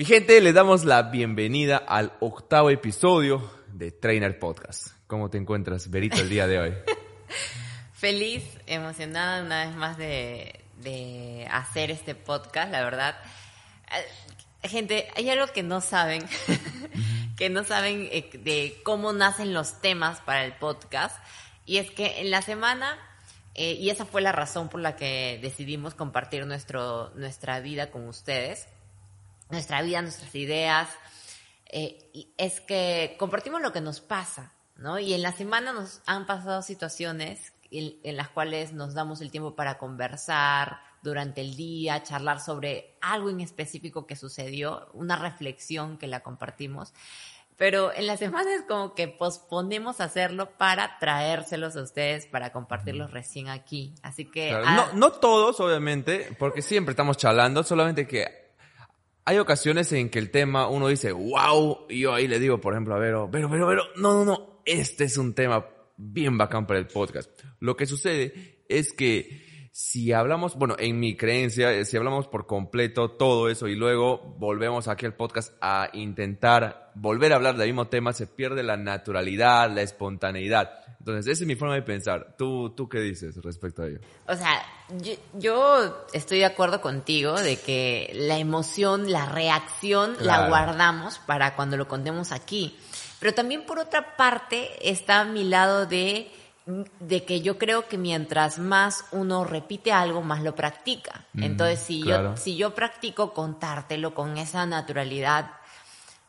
Mi gente, les damos la bienvenida al octavo episodio de Trainer Podcast. ¿Cómo te encuentras, Berito, el día de hoy? Feliz, emocionada una vez más de, de hacer este podcast, la verdad. Eh, gente, hay algo que no saben, que no saben eh, de cómo nacen los temas para el podcast. Y es que en la semana, eh, y esa fue la razón por la que decidimos compartir nuestro, nuestra vida con ustedes, nuestra vida, nuestras ideas, y es que compartimos lo que nos pasa, ¿no? Y en la semana nos han pasado situaciones en, las cuales nos damos el tiempo para conversar durante el día, charlar sobre algo en específico que sucedió, una reflexión que la compartimos. Pero en la semana es como que posponemos hacerlo para traérselos a ustedes, para compartirlos recién aquí. Así que... no, ah, no todos, obviamente, porque siempre estamos charlando, solamente que hay ocasiones en que el tema uno dice, wow, y yo ahí le digo, por ejemplo, a Vero, pero, pero, pero, no, no, no, este es un tema bien bacán para el podcast. Lo que sucede es que si hablamos, bueno, en mi creencia, eh, si hablamos por completo todo eso y luego volvemos aquí al podcast a intentar volver a hablar del mismo tema, se pierde la naturalidad, la espontaneidad. Entonces, esa es mi forma de pensar. ¿Tú, tú qué dices respecto a ello? O sea, yo, estoy de acuerdo contigo de que la emoción, la reacción, la guardamos para cuando lo contemos aquí. Pero también por otra parte está mi lado de, de que yo creo que mientras más uno repite algo, más lo practica. Mm, Entonces, si, yo, si yo practico contártelo con esa naturalidad,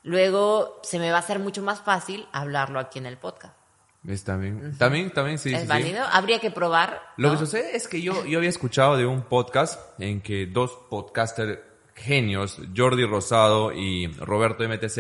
luego se me va a hacer mucho más fácil hablarlo aquí en el podcast. Está bien. También, también, sí. ¿Es válido? Habría que probar. Lo que sucede es que yo, yo había escuchado de un podcast en que dos podcasters genios, Jordi Rosado y Roberto MTZ,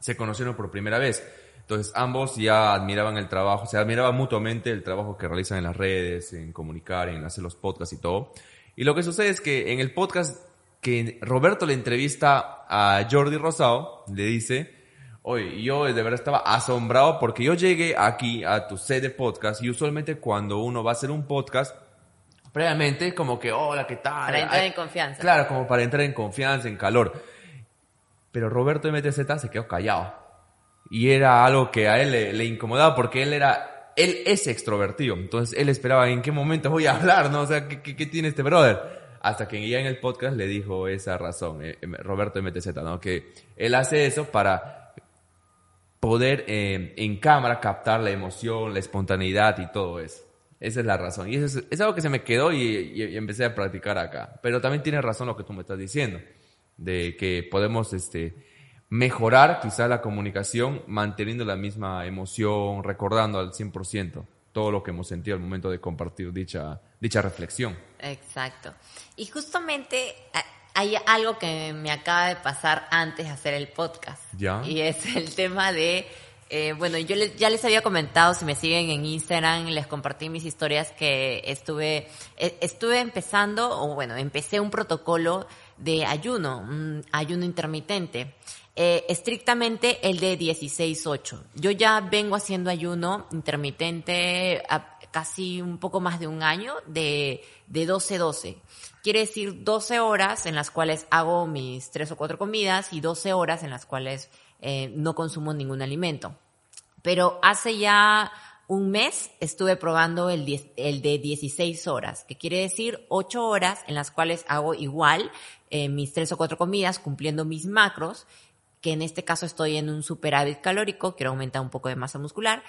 se conocieron por primera vez. Entonces ambos ya admiraban el trabajo, se admiraban mutuamente el trabajo que realizan en las redes, en comunicar, en hacer los podcasts y todo. Y lo que sucede es que en el podcast que Roberto le entrevista a Jordi Rosado, le dice, oye, yo de verdad estaba asombrado porque yo llegué aquí a tu sede de podcast y usualmente cuando uno va a hacer un podcast, previamente como que, hola, ¿qué tal? Para entrar en confianza. Claro, como para entrar en confianza, en calor. Pero Roberto MTZ se quedó callado. Y era algo que a él le, incomodaba porque él era, él es extrovertido. Entonces él esperaba en qué momento voy a hablar, ¿no? O sea, ¿qué, qué, tiene este brother? Hasta que ya en el podcast le dijo esa razón, eh, Roberto MTZ, ¿no? Que él hace eso para poder eh, en cámara captar la emoción, la espontaneidad y todo eso. Esa es la razón. Y eso es, algo que se me quedó y, y, empecé a practicar acá. Pero también tiene razón lo que tú me estás diciendo de que podemos este, mejorar quizá la comunicación manteniendo la misma emoción, recordando al 100% todo lo que hemos sentido al momento de compartir dicha, dicha reflexión. Exacto. Y justamente hay algo que me acaba de pasar antes de hacer el podcast. ¿Ya? Y es el tema de, eh, bueno, yo ya les había comentado, si me siguen en Instagram, les compartí mis historias que estuve, e, estuve empezando, o bueno, empecé un protocolo de ayuno, un ayuno intermitente. Eh, estrictamente el de 16-8. Yo ya vengo haciendo ayuno intermitente a casi un poco más de un año de, de 12-12. Quiere decir 12 horas en las cuales hago mis tres o cuatro comidas y 12 horas en las cuales eh, no consumo ningún alimento. Pero hace ya un mes estuve probando el, de 16 horas, que quiere decir 8 horas en las cuales hago igual eh, mis tres o cuatro comidas, cumpliendo mis macros, que en este caso estoy en un superávit calórico, quiero aumentar un poco de masa muscular,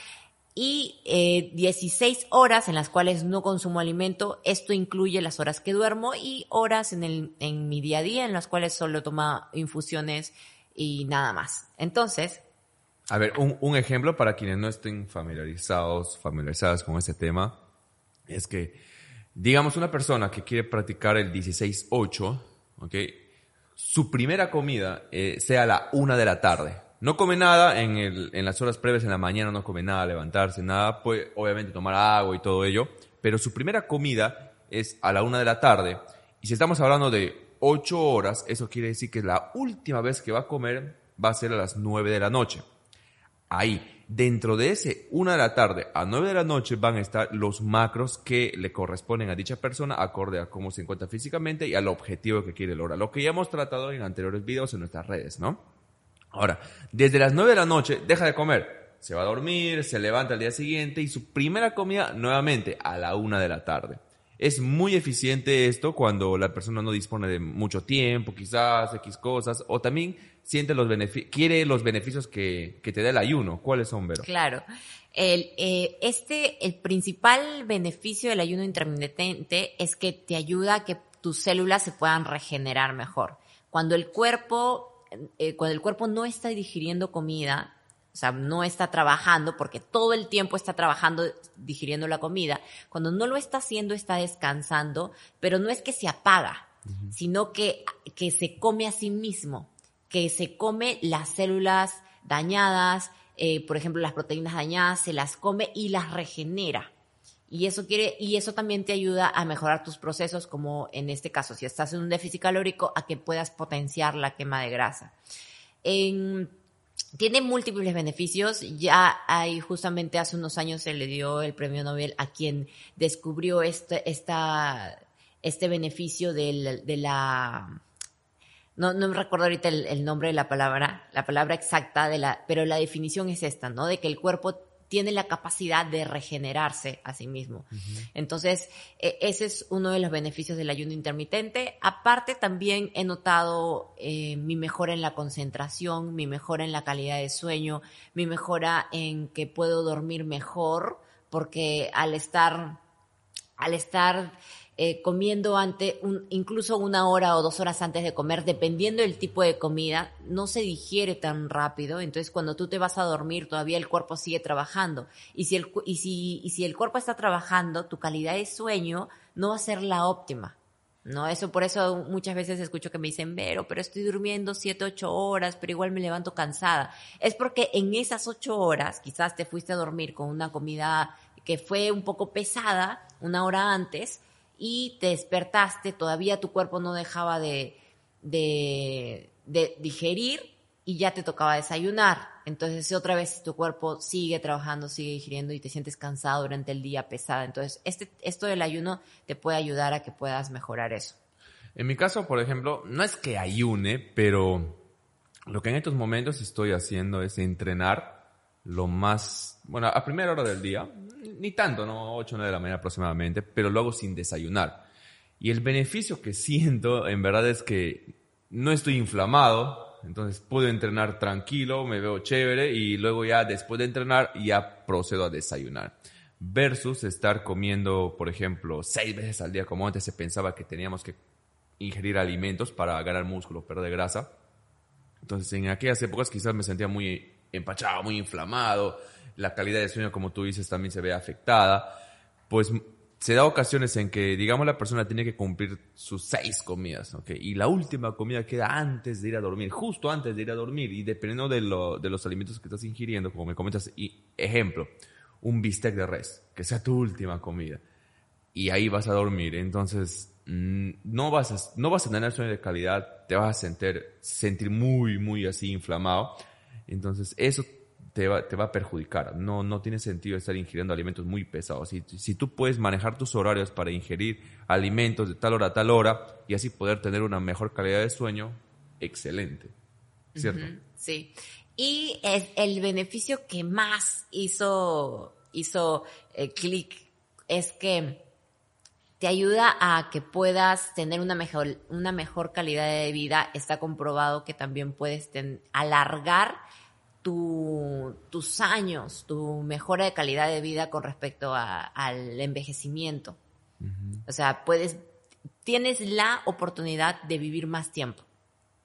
y eh, 16 horas en las cuales no consumo alimento. Esto incluye las horas que duermo y horas en, el, en mi día a día en las cuales solo tomo infusiones y nada más. Entonces, a ver, un, ejemplo para quienes no estén familiarizados, familiarizadas con este tema, es que, digamos, una persona que quiere practicar el 16-8, ¿ok? Su primera comida eh, sea a la una de la tarde. No come nada en, el, en las horas previas en la mañana, no come nada, levantarse, nada. Puede, obviamente, tomar agua y todo ello. Pero su primera comida es a la una de la tarde. Y si estamos hablando de ocho horas, eso quiere decir que la última vez que va a comer va a ser a las nueve de la noche ahí. Dentro de ese una de la tarde a 9 de la noche van a estar los macros que le corresponden a dicha persona acorde a cómo se encuentra físicamente y al objetivo que quiere lograr. Lo que ya hemos tratado en anteriores videos en nuestras redes, ¿no? Ahora, desde las 9 de la noche deja de comer, se va a dormir, se levanta al día siguiente y su primera comida nuevamente a la una de la tarde. Es muy eficiente esto cuando la persona no dispone de mucho tiempo, quizás X cosas, o también siente los quiere los beneficios que, que, te da el ayuno. ¿Cuáles son, Vero? Claro. El, eh, este, el principal beneficio del ayuno intermitente es que te ayuda a que tus células se puedan regenerar mejor. Cuando el cuerpo, eh, cuando el cuerpo no está digiriendo comida, o sea, no está trabajando porque todo el tiempo está trabajando digiriendo la comida. Cuando no lo está haciendo, está descansando, pero no es que se apaga, sino que, que se come a sí mismo que se come las células dañadas, eh, por ejemplo, las proteínas dañadas, se las come y las regenera. Y eso quiere, y eso también te ayuda a mejorar tus procesos, como en este caso, si estás en un déficit calórico, a que puedas potenciar la quema de grasa. tiene múltiples beneficios. Ya hay, justamente hace unos años se le dio el premio Nobel a quien descubrió este, esta, este beneficio de la no, no me recuerdo ahorita el, nombre de la palabra, la palabra exacta de la, pero la definición es esta, ¿no? De que el cuerpo tiene la capacidad de regenerarse a sí mismo. Entonces, e, ese es uno de los beneficios del ayuno intermitente. Aparte, también he notado eh, mi mejora en la concentración, mi mejora en la calidad de sueño, mi mejora en que puedo dormir mejor, porque al estar, al estar eh, comiendo ante un, incluso una hora o dos horas antes de comer, dependiendo del tipo de comida, no se digiere tan rápido. Entonces, cuando tú te vas a dormir, todavía el cuerpo sigue trabajando. Y si el, y si, y si el cuerpo está trabajando, tu calidad de sueño no va a ser la óptima. ¿no? Eso por eso muchas veces escucho que me dicen, pero, pero estoy durmiendo siete, ocho horas, pero igual me levanto cansada. Es porque en esas ocho horas quizás te fuiste a dormir con una comida que fue un poco pesada una hora antes y te despertaste, todavía tu cuerpo no dejaba de, de, digerir y ya te tocaba desayunar. Entonces otra vez tu cuerpo sigue trabajando, sigue digiriendo y te sientes cansado durante el día, pesada. Entonces este, esto del ayuno te puede ayudar a que puedas mejorar eso. En mi caso, por ejemplo, no es que ayune, pero lo que en estos momentos estoy haciendo es entrenar lo más, bueno, a primera hora del día, ni tanto, ¿no? 8 o 9 de la mañana aproximadamente, pero lo hago sin desayunar. Y el beneficio que siento, en verdad, es que no estoy inflamado, entonces puedo entrenar tranquilo, me veo chévere y luego ya después de entrenar ya procedo a desayunar. Versus estar comiendo, por ejemplo, seis veces al día, como antes se pensaba que teníamos que ingerir alimentos para ganar músculo, perder grasa. Entonces en aquellas épocas quizás me sentía muy empachado, muy inflamado, la calidad de sueño, como tú dices, también se ve afectada, pues se da ocasiones en que, digamos, la persona tiene que cumplir sus seis comidas, ¿ok? Y la última comida queda antes de ir a dormir, justo antes de ir a dormir, y dependiendo de, lo, de los alimentos que estás ingiriendo, como me comentas, ejemplo, un bistec de res, que sea tu última comida, y ahí vas a dormir, entonces mm, no vas a, no vas a tener sueño de calidad, te vas a sentir, sentir muy, muy así inflamado, entonces eso te va, te va a perjudicar. No, no tiene sentido estar ingiriendo alimentos muy pesados. Si, si tú puedes manejar tus horarios para ingerir alimentos de tal hora a tal hora y así poder tener una mejor calidad de sueño, excelente. ¿Cierto? sí. Y es el beneficio que más hizo, hizo eh, clic es que te ayuda a que puedas tener una mejor, una mejor calidad de vida. Está comprobado que también puedes alargar tu, tus años, tu mejora de calidad de vida con respecto al envejecimiento. O sea, puedes, tienes la oportunidad de vivir más tiempo.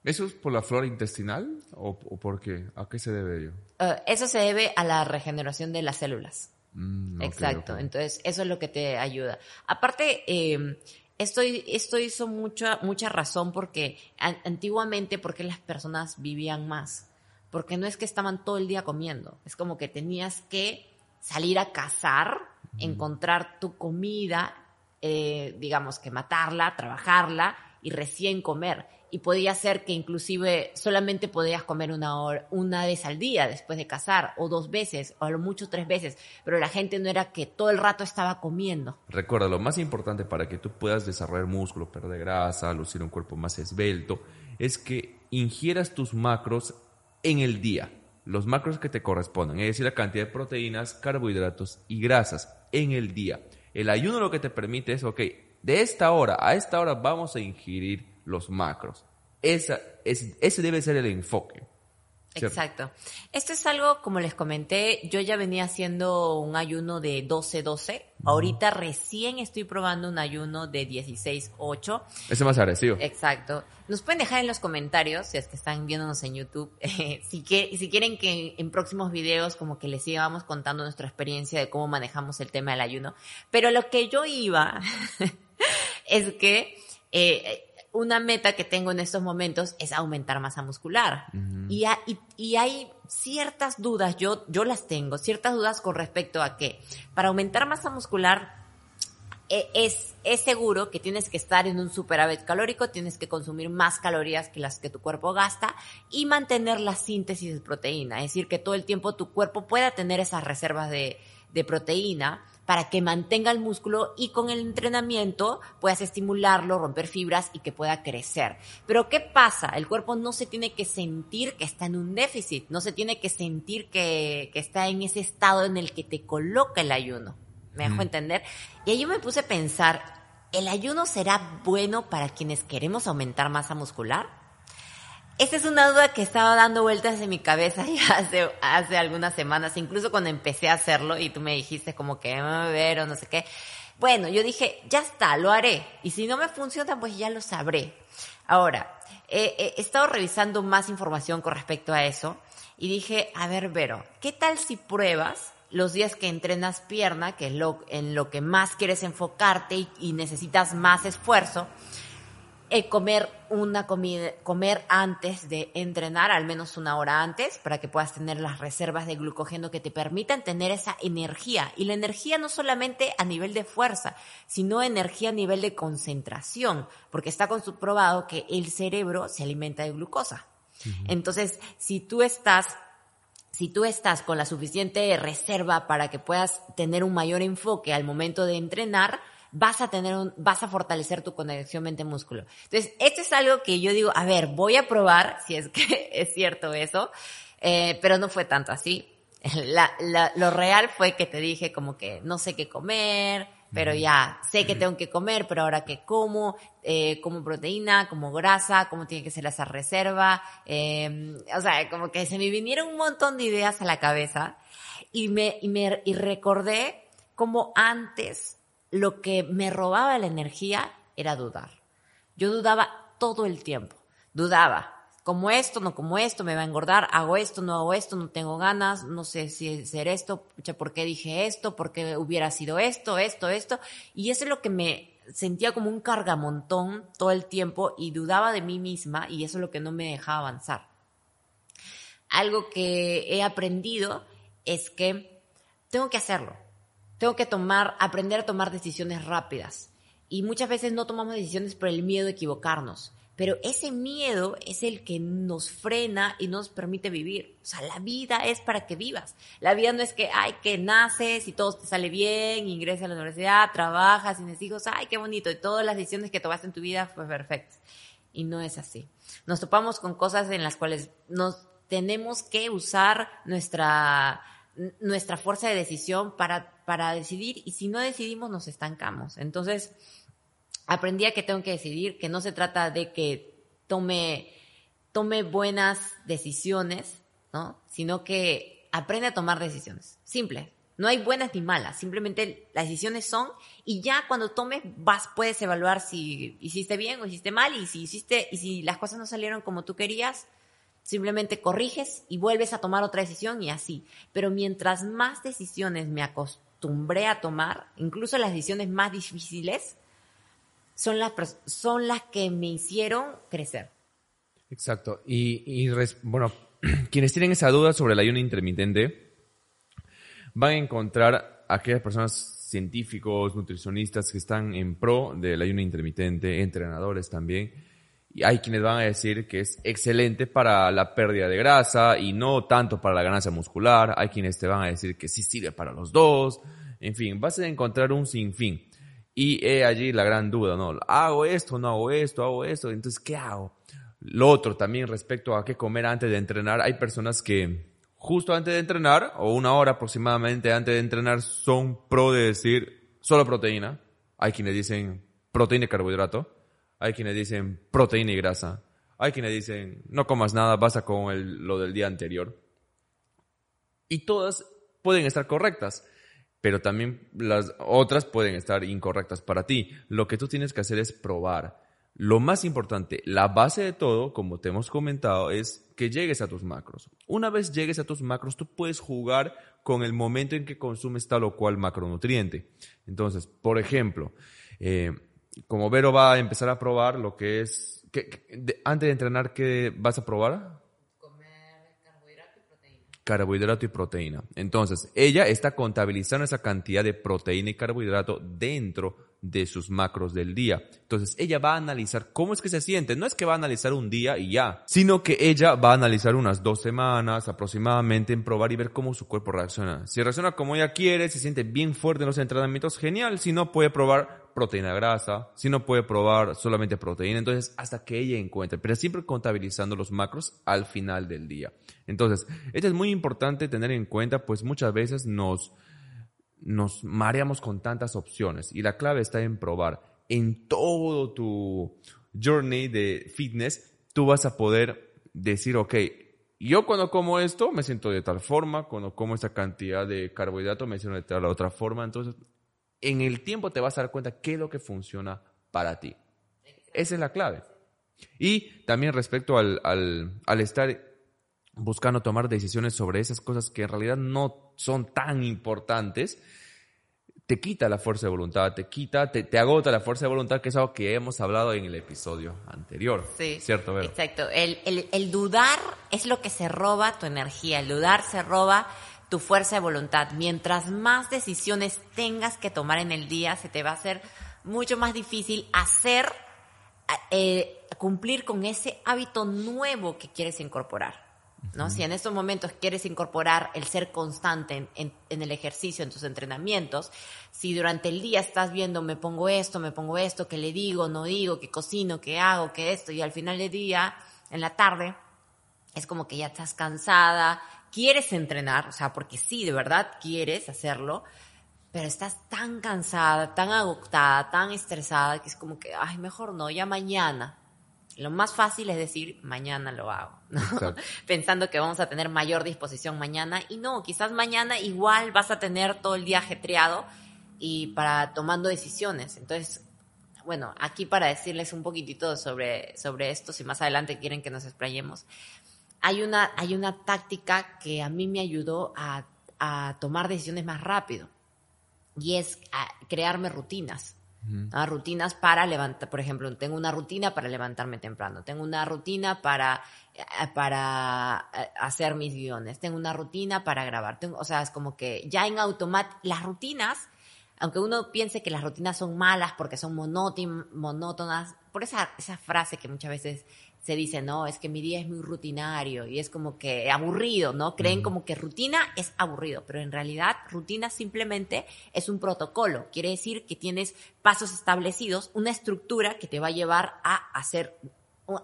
¿Eso es por la flora intestinal o, por qué? ¿A qué se debe ello? Eh, eso se debe a la regeneración de las células. Mm, Exacto. Entonces, eso es lo que te ayuda. Aparte, eh, esto, esto hizo mucha, mucha razón porque antiguamente, porque las personas vivían más porque no es que estaban todo el día comiendo, es como que tenías que salir a cazar, encontrar tu comida, eh, digamos que matarla, trabajarla, y recién comer. Y podía ser que inclusive solamente podías comer una, hora, una vez al día después de cazar, o dos veces, o a lo mucho tres veces, pero la gente no era que todo el rato estaba comiendo. Recuerda, lo más importante para que tú puedas desarrollar músculo, perder grasa, lucir un cuerpo más esbelto, es que ingieras tus macros en el día, los macros que te corresponden, es decir, la cantidad de proteínas, carbohidratos y grasas en el día. El ayuno lo que te permite es, ok, de esta hora a esta hora vamos a ingerir los macros. Esa, es, ese debe ser el enfoque. Exacto. Esto es algo, como les comenté, yo ya venía haciendo un ayuno de 12-12. Ahorita recién estoy probando un ayuno de 16-8. Ese más agresivo. Exacto. Nos pueden dejar en los comentarios, si es que están viéndonos en YouTube, si, si quieren que en próximos videos como que les sigamos contando nuestra experiencia de cómo manejamos el tema del ayuno. Pero lo que yo iba es que eh, una meta que tengo en estos momentos es aumentar masa muscular. y, y, hay ciertas dudas, yo, yo las tengo, ciertas dudas con respecto a que para aumentar masa muscular es, es seguro que tienes que estar en un superávit calórico, tienes que consumir más calorías que las que tu cuerpo gasta y mantener la síntesis de proteína, es decir, que todo el tiempo tu cuerpo pueda tener esas reservas de, de proteína para que mantenga el músculo y con el entrenamiento puedas estimularlo, romper fibras y que pueda crecer. Pero ¿qué pasa? El cuerpo no se tiene que sentir que está en un déficit, no se tiene que sentir que, está en ese estado en el que te coloca el ayuno. ¿Me dejo entender? Y ahí yo me puse a pensar, ¿el ayuno será bueno para quienes queremos aumentar masa muscular? Esta es una duda que estaba dando vueltas en mi cabeza ya hace, hace algunas semanas, incluso cuando empecé a hacerlo y tú me dijiste como que a ver o no sé qué. Bueno, yo dije, ya está, lo haré. Y si no me funciona, pues ya lo sabré. Ahora, he estado revisando más información con respecto a eso y dije, a ver, Vero, ¿qué tal si pruebas los días que entrenas pierna, que es lo, en lo que más quieres enfocarte y necesitas más esfuerzo? Eh, comer una comida, comer antes de entrenar, al menos una hora antes, para que puedas tener las reservas de glucógeno que te permitan tener esa energía. Y la energía no solamente a nivel de fuerza, sino energía a nivel de concentración, porque está comprobado que el cerebro se alimenta de glucosa. Entonces, si tú estás si tú estás con la suficiente reserva para que puedas tener un mayor enfoque al momento de entrenar, vas a tener un, vas a fortalecer tu conexión mente-músculo. Entonces, esto es algo que yo digo, a ver, voy a probar si es que es cierto eso, eh, pero no fue tanto así. Lo real fue que te dije como que no sé qué comer, pero ya sé que tengo que comer, pero ahora que como, eh, como proteína, como grasa, cómo tiene que ser esa reserva, eh, o sea, como que se me vinieron un montón de ideas a la cabeza y me, y me y recordé como antes lo que me robaba la energía era dudar. Yo dudaba todo el tiempo, dudaba. Como esto, no como esto, me va a engordar, hago esto, no hago esto, no tengo ganas, no sé si hacer esto, ¿por qué dije esto? ¿Por qué hubiera sido esto, esto, esto? Y eso es lo que me sentía como un cargamontón todo el tiempo y dudaba de mí misma y eso es lo que no me dejaba avanzar. Algo que he aprendido es que tengo que hacerlo tengo que tomar, aprender a tomar decisiones rápidas. Y muchas veces no tomamos decisiones por el miedo de equivocarnos. Pero ese miedo es el que nos frena y nos permite vivir. O sea, la vida es para que vivas. La vida no es que, ay, que naces y todo te sale bien, ingresas a la universidad, trabajas, tienes hijos, ay, qué bonito. Y todas las decisiones que tomaste en tu vida fue perfectas. Y no es así. Nos topamos con cosas en las cuales nos tenemos que usar nuestra, nuestra fuerza de decisión para para decidir y si no decidimos nos estancamos. Entonces, aprendí a que tengo que decidir, que no se trata de que tome, tome buenas decisiones, ¿no? Sino que aprende a tomar decisiones. Simple. No hay buenas ni malas, simplemente las decisiones son y ya cuando tomes vas puedes evaluar si hiciste bien o hiciste mal y si hiciste y si las cosas no salieron como tú querías, simplemente corriges y vuelves a tomar otra decisión y así. Pero mientras más decisiones me acostumbré a tomar, incluso las decisiones más difíciles, son las, son las que me hicieron crecer. Exacto. Y, bueno, quienes tienen esa duda sobre el ayuno intermitente, van a encontrar a aquellas personas científicos, nutricionistas que están en pro del ayuno intermitente, entrenadores también. Y hay quienes van a decir que es excelente para la pérdida de grasa y no tanto para la ganancia muscular. Hay quienes te van a decir que sí sirve para los dos. En fin, vas a encontrar un sinfín. Y he allí la gran duda, ¿no? Hago esto, no hago esto, hago esto. Entonces, ¿qué hago? Lo otro también respecto a qué comer antes de entrenar. Hay personas que justo antes de entrenar, o una hora aproximadamente antes de entrenar, son pro de decir solo proteína. Hay quienes dicen proteína y carbohidrato. Hay quienes dicen proteína y grasa. Hay quienes dicen no comas nada, basta con el, lo del día anterior. Y todas pueden estar correctas, pero también las otras pueden estar incorrectas para ti. Lo que tú tienes que hacer es probar. Lo más importante, la base de todo, como te hemos comentado, es que llegues a tus macros. Una vez llegues a tus macros, tú puedes jugar con el momento en que consumes tal o cual macronutriente. Entonces, por ejemplo, eh, como Vero va a empezar a probar lo que es, antes de entrenar, ¿qué vas a probar? Comer carbohidrato y proteína. Carbohidrato y proteína. Entonces, ella está contabilizando esa cantidad de proteína y carbohidrato dentro de sus macros del día. Entonces ella va a analizar cómo es que se siente. No es que va a analizar un día y ya, sino que ella va a analizar unas dos semanas aproximadamente en probar y ver cómo su cuerpo reacciona. Si reacciona como ella quiere, se siente bien fuerte en los entrenamientos, genial. Si no, puede probar proteína grasa. Si no, puede probar solamente proteína. Entonces, hasta que ella encuentre, pero siempre contabilizando los macros al final del día. Entonces, esto es muy importante tener en cuenta, pues muchas veces nos nos mareamos con tantas opciones y la clave está en probar. En todo tu journey de fitness, tú vas a poder decir, ok, yo cuando como esto me siento de tal forma, cuando como esta cantidad de carbohidratos me siento de tal otra forma, entonces en el tiempo te vas a dar cuenta qué es lo que funciona para ti. Esa es la clave. Y también respecto al, al, al estar buscando tomar decisiones sobre esas cosas que en realidad no son tan importantes, te quita la fuerza de voluntad, te quita, te, te, agota la fuerza de voluntad, que es algo que hemos hablado en el episodio anterior. Sí. ¿Cierto, Vero? Exacto. El, el, el, dudar es lo que se roba tu energía. El dudar se roba tu fuerza de voluntad. Mientras más decisiones tengas que tomar en el día, se te va a hacer mucho más difícil hacer, eh, cumplir con ese hábito nuevo que quieres incorporar. ¿no? Si en estos momentos quieres incorporar el ser constante en, en, el ejercicio, en tus entrenamientos, si durante el día estás viendo, me pongo esto, me pongo esto, que le digo, no digo, que cocino, que hago, que esto, y al final del día, en la tarde, es como que ya estás cansada, quieres entrenar, o sea, porque sí, de verdad quieres hacerlo, pero estás tan cansada, tan agotada, tan estresada, que es como que, ay, mejor no, ya mañana, lo más fácil es decir, mañana lo hago, ¿no? pensando que vamos a tener mayor disposición mañana y no, quizás mañana igual vas a tener todo el día ajetreado y para tomando decisiones. Entonces, bueno, aquí para decirles un poquitito sobre, sobre esto, si más adelante quieren que nos explayemos, hay una, hay una táctica que a mí me ayudó a, a tomar decisiones más rápido y es crearme rutinas. ¿no? Rutinas para levantar, por ejemplo, tengo una rutina para levantarme temprano, tengo una rutina para, eh, para eh, hacer mis guiones, tengo una rutina para grabar, tengo, o sea, es como que ya en automático, las rutinas, aunque uno piense que las rutinas son malas porque son monótonas, por esa, esa frase que muchas veces se dice, no, es que mi día es muy rutinario y es como que aburrido, ¿no? Creen como que rutina es aburrido, pero en realidad rutina simplemente es un protocolo. Quiere decir que tienes pasos establecidos, una estructura que te va a llevar a hacer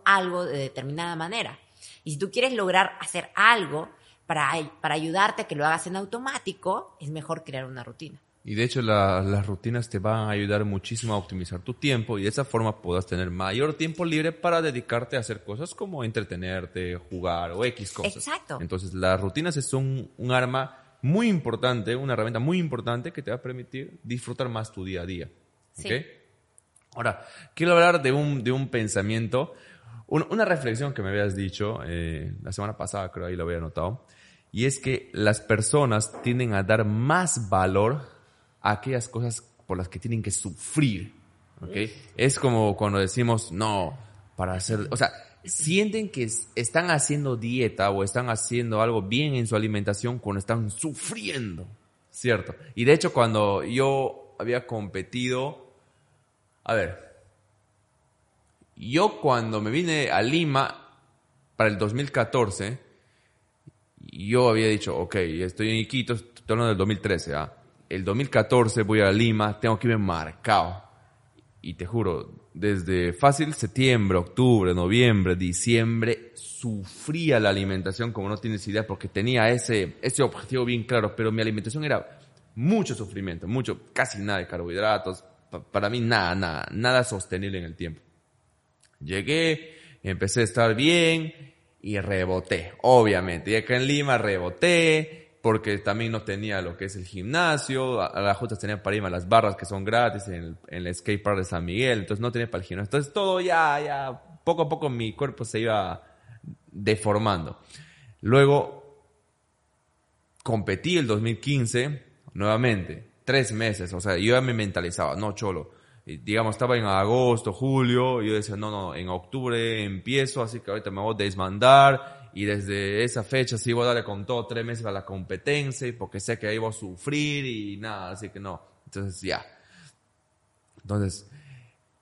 algo de determinada manera. Y si tú quieres lograr hacer algo para, para ayudarte a que lo hagas en automático, es mejor crear una rutina. Y de hecho las rutinas te van a ayudar muchísimo a optimizar tu tiempo y de esa forma puedas tener mayor tiempo libre para dedicarte a hacer cosas como entretenerte, jugar o X cosas. Exacto. Entonces las rutinas son un arma muy importante, una herramienta muy importante que te va a permitir disfrutar más tu día a día. Sí. Ahora, quiero hablar de un, de un pensamiento, una reflexión que me habías dicho eh, la semana pasada, creo ahí lo había notado, y es que las personas tienden a dar más valor aquellas cosas por las que tienen que sufrir. ¿okay? Es como cuando decimos, no, para hacer, o sea, sienten que están haciendo dieta o están haciendo algo bien en su alimentación cuando están sufriendo. Cierto. Y de hecho, cuando yo había competido, a ver, yo cuando me vine a Lima para el 2014, yo había dicho, ok, estoy en Iquitos, estoy hablando del 2013, ¿ah? El 2014 voy a Lima, tengo que irme marcado. Y te juro, desde fácil septiembre, octubre, noviembre, diciembre, sufría la alimentación como no tienes idea porque tenía ese, ese objetivo bien claro, pero mi alimentación era mucho sufrimiento, mucho, casi nada de carbohidratos, para mí nada, nada, nada sostenible en el tiempo. Llegué, empecé a estar bien y reboté, obviamente. Y acá en Lima reboté porque también no tenía lo que es el gimnasio, a, las juntas tenía para irme a las barras que son gratis en el, en el skate park de San Miguel, entonces no tenía para el gimnasio. Entonces todo ya, ya, poco a poco mi cuerpo se iba deformando. Luego competí el 2015 nuevamente, tres meses, o sea, yo ya me mentalizaba, no, cholo, digamos, estaba en agosto, julio, y yo decía, no, no, en octubre empiezo, así que ahorita me voy a desmandar y desde esa fecha sí voy a darle con todo tres meses a la competencia porque sé que ahí voy a sufrir y nada, así que no. Entonces ya. Entonces,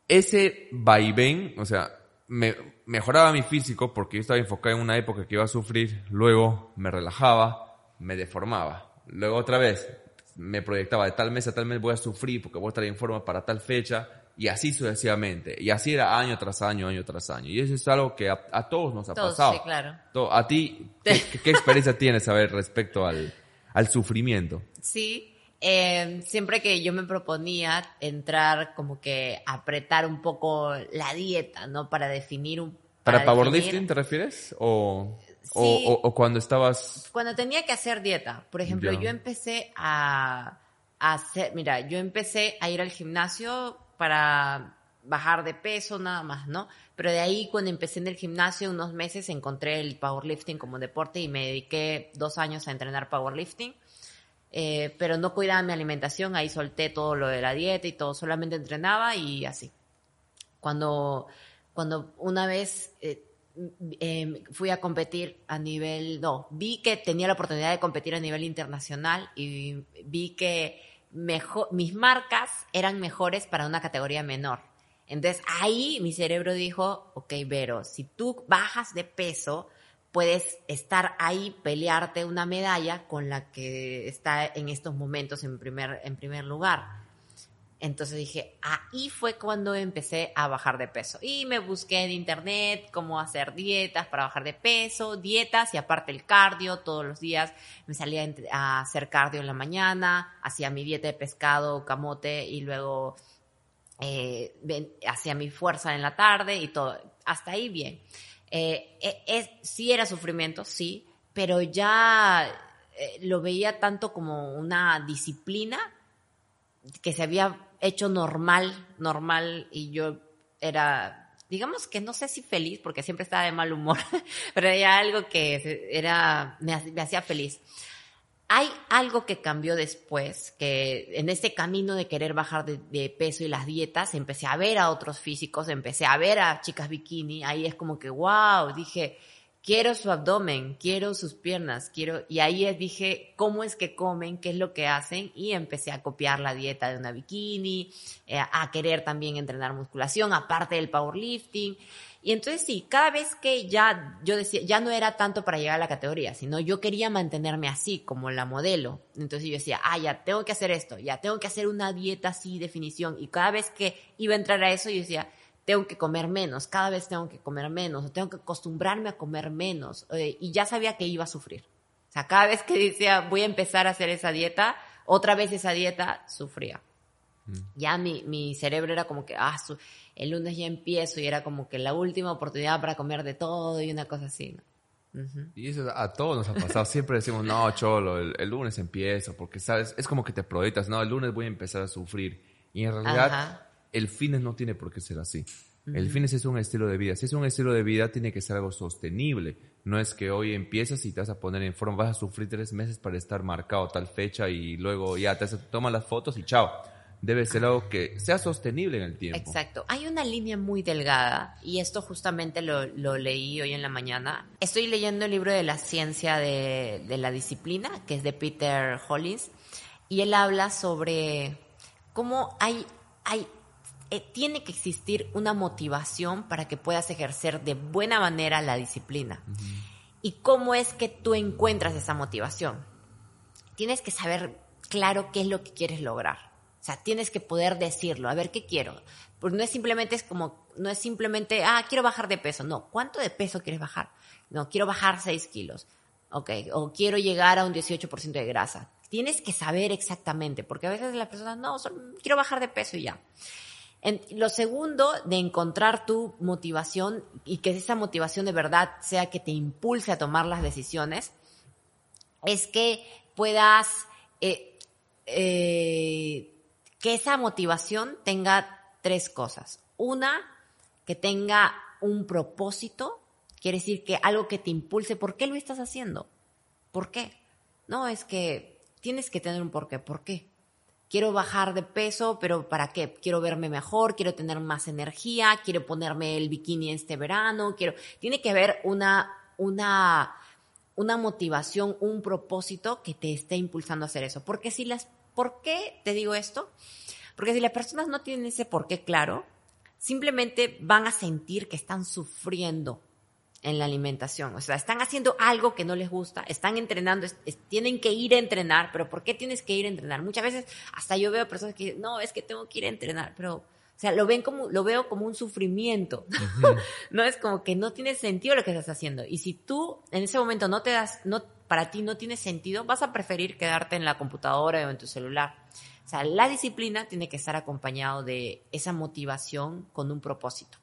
ese vaivén, o sea, me mejoraba mi físico porque yo estaba enfocado en una época que iba a sufrir, luego me relajaba, me deformaba. Luego otra vez me proyectaba de tal mes a tal mes voy a sufrir porque voy a estar en forma para tal fecha y así sucesivamente. Y así era año tras año, año tras año. Y eso es algo que a, todos nos ha pasado. Sí, claro. a ti, ¿qué, experiencia tienes a ver respecto al, al sufrimiento? Sí, eh, siempre que yo me proponía entrar como que apretar un poco la dieta, ¿no? Para definir un... ¿Para, powerlifting te refieres? O, o, o, cuando estabas... Cuando tenía que hacer dieta. Por ejemplo, yo empecé a, a hacer... Mira, yo empecé a ir al gimnasio para bajar de peso nada más, ¿no? Pero de ahí cuando empecé en el gimnasio unos meses encontré el powerlifting como deporte y me dediqué dos años a entrenar powerlifting. Eh, pero no cuidaba mi alimentación, ahí solté todo lo de la dieta y todo, solamente entrenaba y así. Cuando, cuando una vez eh, em, fui a competir a nivel, no, vi que tenía la oportunidad de competir a nivel internacional y vi que mejor, mis marcas eran mejores para una categoría menor. Entonces ahí mi cerebro dijo, ok, Vero, si tú bajas de peso, puedes estar ahí, pelearte una medalla con la que está en estos momentos en primer, en primer lugar. Entonces dije, ahí fue cuando empecé a bajar de peso. Y me busqué en internet cómo hacer dietas para bajar de peso, dietas y aparte el cardio todos los días. Me salía a hacer cardio en la mañana, hacía mi dieta de pescado, camote y luego eh, hacía mi fuerza en la tarde y todo. Hasta ahí bien. Eh, e, es, sí era sufrimiento, sí, pero ya eh, lo veía tanto como una disciplina que se había hecho normal, normal, y yo era, digamos que no sé si feliz, porque siempre estaba de mal humor, pero era algo que era, me, hacía feliz. Hay algo que cambió después, que en ese camino de querer bajar de, de, peso y las dietas, empecé a ver a otros físicos, empecé a ver a chicas bikini, ahí es como que, wow, dije, quiero su abdomen, quiero sus piernas, quiero, y ahí dije, ¿cómo es que comen? ¿Qué es lo que hacen? Y empecé a copiar la dieta de una bikini, eh, a querer también entrenar musculación, aparte del powerlifting. Y entonces sí, cada vez que ya yo decía, ya no era tanto para llegar a la categoría, sino yo quería mantenerme así, como la modelo. Entonces yo decía, ah, ya tengo que hacer esto, ya tengo que hacer una dieta así, definición. Y cada vez que iba a entrar a eso, yo decía, tengo que comer menos, cada vez tengo que comer menos, o tengo que acostumbrarme a comer menos, eh, y ya sabía que iba a sufrir. O sea, cada vez que decía voy a empezar a hacer esa dieta, otra vez esa dieta, sufría. Mm. Ya mi, mi cerebro era como que, ah, el lunes ya empiezo y era como que la última oportunidad para comer de todo y una cosa así, ¿no? Y eso a todos nos ha pasado. Siempre decimos, no, cholo, el, lunes empiezo, porque sabes, es como que te proyectas, no, el lunes voy a empezar a sufrir. Y en realidad, el fitness no tiene por qué ser así. El fitness es un estilo de vida. Si es un estilo de vida, tiene que ser algo sostenible. No es que hoy empiezas y te vas a poner en forma, vas a sufrir tres meses para estar marcado tal fecha y luego ya te tomas las fotos y chao. Debe ser algo que sea sostenible en el tiempo. Exacto. Hay una línea muy delgada y esto justamente lo, leí hoy en la mañana. Estoy leyendo el libro de la ciencia de, de la disciplina, que es de Peter Hollins y él habla sobre cómo hay, hay eh, tiene que existir una motivación para que puedas ejercer de buena manera la disciplina. ¿Y cómo es que tú encuentras esa motivación? Tienes que saber claro qué es lo que quieres lograr. O sea, tienes que poder decirlo, a ver qué quiero. Pues no es simplemente es como, no es simplemente, ah, quiero bajar de peso. No, ¿cuánto de peso quieres bajar? No, quiero bajar 6 kilos. Ok, o quiero llegar a un 18% de grasa. Tienes que saber exactamente, porque a veces las personas, no, quiero bajar de peso y ya lo segundo, de encontrar tu motivación y que esa motivación de verdad sea que te impulse a tomar las decisiones, es que puedas, eh, eh, que esa motivación tenga tres cosas. Una, que tenga un propósito, quiere decir que algo que te impulse, ¿por qué lo estás haciendo? ¿Por qué? No, es que tienes que tener un porqué. ¿Por qué? Quiero bajar de peso, pero ¿para qué? Quiero verme mejor, quiero tener más energía, quiero ponerme el bikini este verano, quiero... Tiene que haber una, una, una motivación, un propósito que te esté impulsando a hacer eso. Porque si las... ¿Por qué te digo esto? Porque si las personas no tienen ese por qué claro, simplemente van a sentir que están sufriendo en la alimentación. O sea, están haciendo algo que no les gusta, están entrenando, tienen que ir a entrenar, pero ¿por qué tienes que ir a entrenar? Muchas veces hasta yo veo personas que dicen, no, es que tengo que ir a entrenar, pero, o sea, lo ven como, lo veo como un sufrimiento. no es como que no tiene sentido lo que estás haciendo. Y si tú en ese momento no te das, no, para ti no tiene sentido, vas a preferir quedarte en la computadora o en tu celular. O sea, la disciplina tiene que estar acompañado de esa motivación con un propósito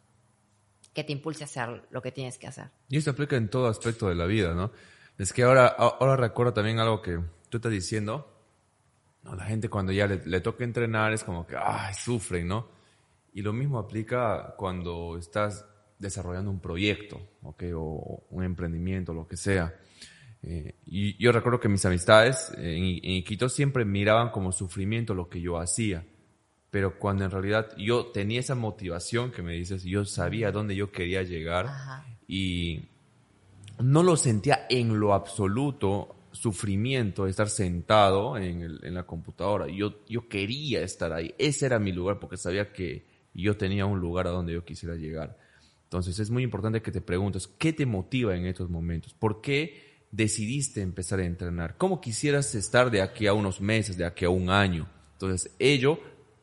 que te impulse a hacer lo que tienes que hacer. Y eso aplica en todo aspecto de la vida, ¿no? Es que ahora, ahora recuerdo también algo que tú estás diciendo. ¿no? La gente cuando ya le, toca entrenar es como que, ay, sufren, ¿no? Y lo mismo aplica cuando estás desarrollando un proyecto, ¿ok? O un emprendimiento, lo que sea. Eh, y yo recuerdo que mis amistades en, en Iquitos siempre miraban como sufrimiento lo que yo hacía pero cuando en realidad yo tenía esa motivación que me dices, yo sabía dónde yo quería llegar y no lo sentía en lo absoluto sufrimiento de estar sentado en, la computadora. Yo, yo quería estar ahí, ese era mi lugar porque sabía que yo tenía un lugar a donde yo quisiera llegar. Entonces es muy importante que te preguntes, ¿qué te motiva en estos momentos? ¿Por qué decidiste empezar a entrenar? ¿Cómo quisieras estar de aquí a unos meses, de aquí a un año? Entonces, ello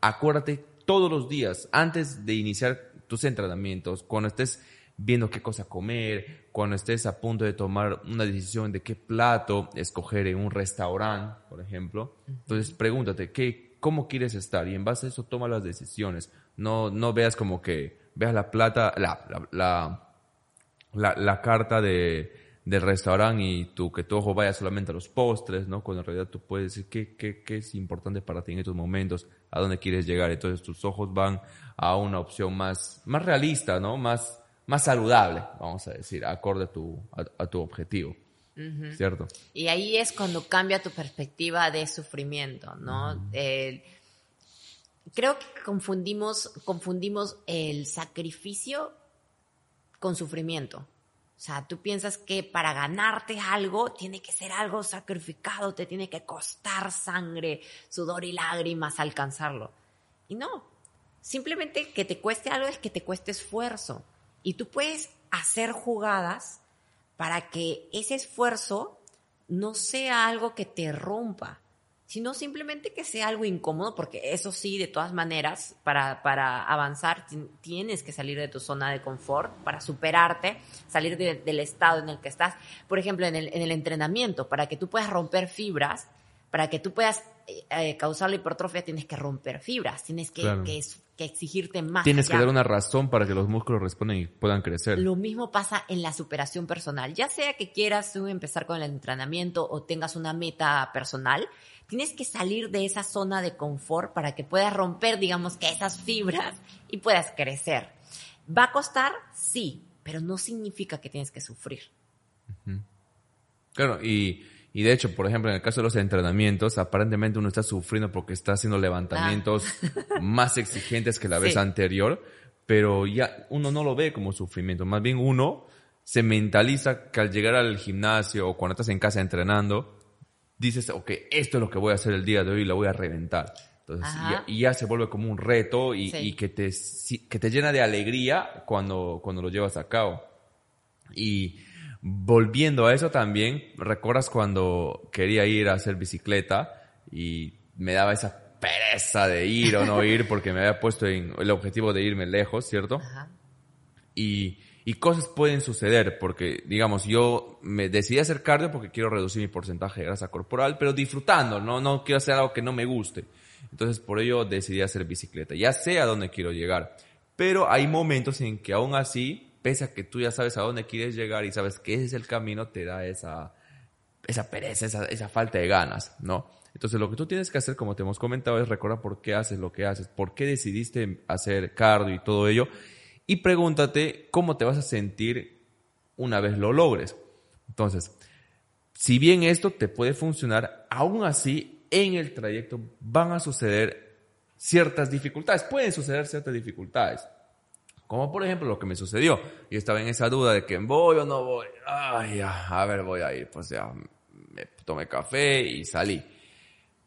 acuérdate todos los días, antes de iniciar tus entrenamientos, cuando estés viendo qué cosa comer, cuando estés a punto de tomar una decisión de qué plato escoger en un restaurante, por ejemplo. Entonces pregúntate, ¿qué, ¿cómo quieres estar? Y en base a eso toma las decisiones. No, no veas como que veas la plata, la, la, la, la carta de, del restaurante y tú, que tu ojo vaya solamente a los postres, ¿no? Cuando en realidad tú puedes decir qué, qué, qué es importante para ti en estos momentos, a dónde quieres llegar. Entonces tus ojos van a una opción más, más realista, ¿no? Más, más saludable, vamos a decir, acorde a tu, a, tu objetivo. ¿Cierto? Y ahí es cuando cambia tu perspectiva de sufrimiento, ¿no? creo que confundimos, confundimos el sacrificio con sufrimiento. O sea, tú piensas que para ganarte algo tiene que ser algo sacrificado, te tiene que costar sangre, sudor y lágrimas alcanzarlo. Y no, simplemente que te cueste algo es que te cueste esfuerzo. Y tú puedes hacer jugadas para que ese esfuerzo no sea algo que te rompa, sino simplemente que sea algo incómodo, porque eso sí, de todas maneras, para, para avanzar tienes que salir de tu zona de confort, para superarte, salir del estado en el que estás. Por ejemplo, en el, en el entrenamiento, para que tú puedas romper fibras, para que tú puedas eh, eh, causar la hipertrofia, tienes que romper fibras, tienes que, que, que exigirte más. Tienes que dar una razón para que los músculos respondan y puedan crecer. Lo mismo pasa en la superación personal, ya sea que quieras tú empezar con el entrenamiento o tengas una meta personal Tienes que salir de esa zona de confort para que puedas romper, digamos que esas fibras y puedas crecer. ¿Va a costar? Sí, pero no significa que tienes que sufrir. Claro, y, de hecho, por ejemplo, en el caso de los entrenamientos, aparentemente uno está sufriendo porque está haciendo levantamientos ah. más exigentes que la vez anterior, pero ya uno no lo ve como sufrimiento, más bien uno se mentaliza que al llegar al gimnasio o cuando estás en casa entrenando, dices, ok, esto es lo que voy a hacer el día de hoy y la voy a reventar. Entonces, y, y ya se vuelve como un reto y, Sí. y que, te, que te llena de alegría cuando, cuando lo llevas a cabo. Y volviendo a eso también, ¿recuerdas cuando quería ir a hacer bicicleta y me daba esa pereza de ir o no ir porque me había puesto en el objetivo de irme lejos, ¿cierto? Ajá. y, y cosas pueden suceder porque, digamos, yo me decidí hacer cardio porque quiero reducir mi porcentaje de grasa corporal, pero disfrutando, no, no quiero hacer algo que no me guste. Entonces, por ello decidí hacer bicicleta. Ya sé a dónde quiero llegar, pero hay momentos en que aún así, pese a que tú ya sabes a dónde quieres llegar y sabes que ese es el camino, te da esa, esa pereza, esa, esa falta de ganas, ¿no? Entonces lo que tú tienes que hacer, como te hemos comentado, es recordar por qué haces lo que haces, por qué decidiste hacer cardio y todo ello, y pregúntate cómo te vas a sentir una vez lo logres. Entonces, si bien esto te puede funcionar, aún así en el trayecto van a suceder ciertas dificultades, pueden suceder ciertas dificultades. Como por ejemplo lo que me sucedió. Yo estaba en esa duda de que voy o no voy. Ay, a ver, voy a ir. Pues ya, me tomé café y salí.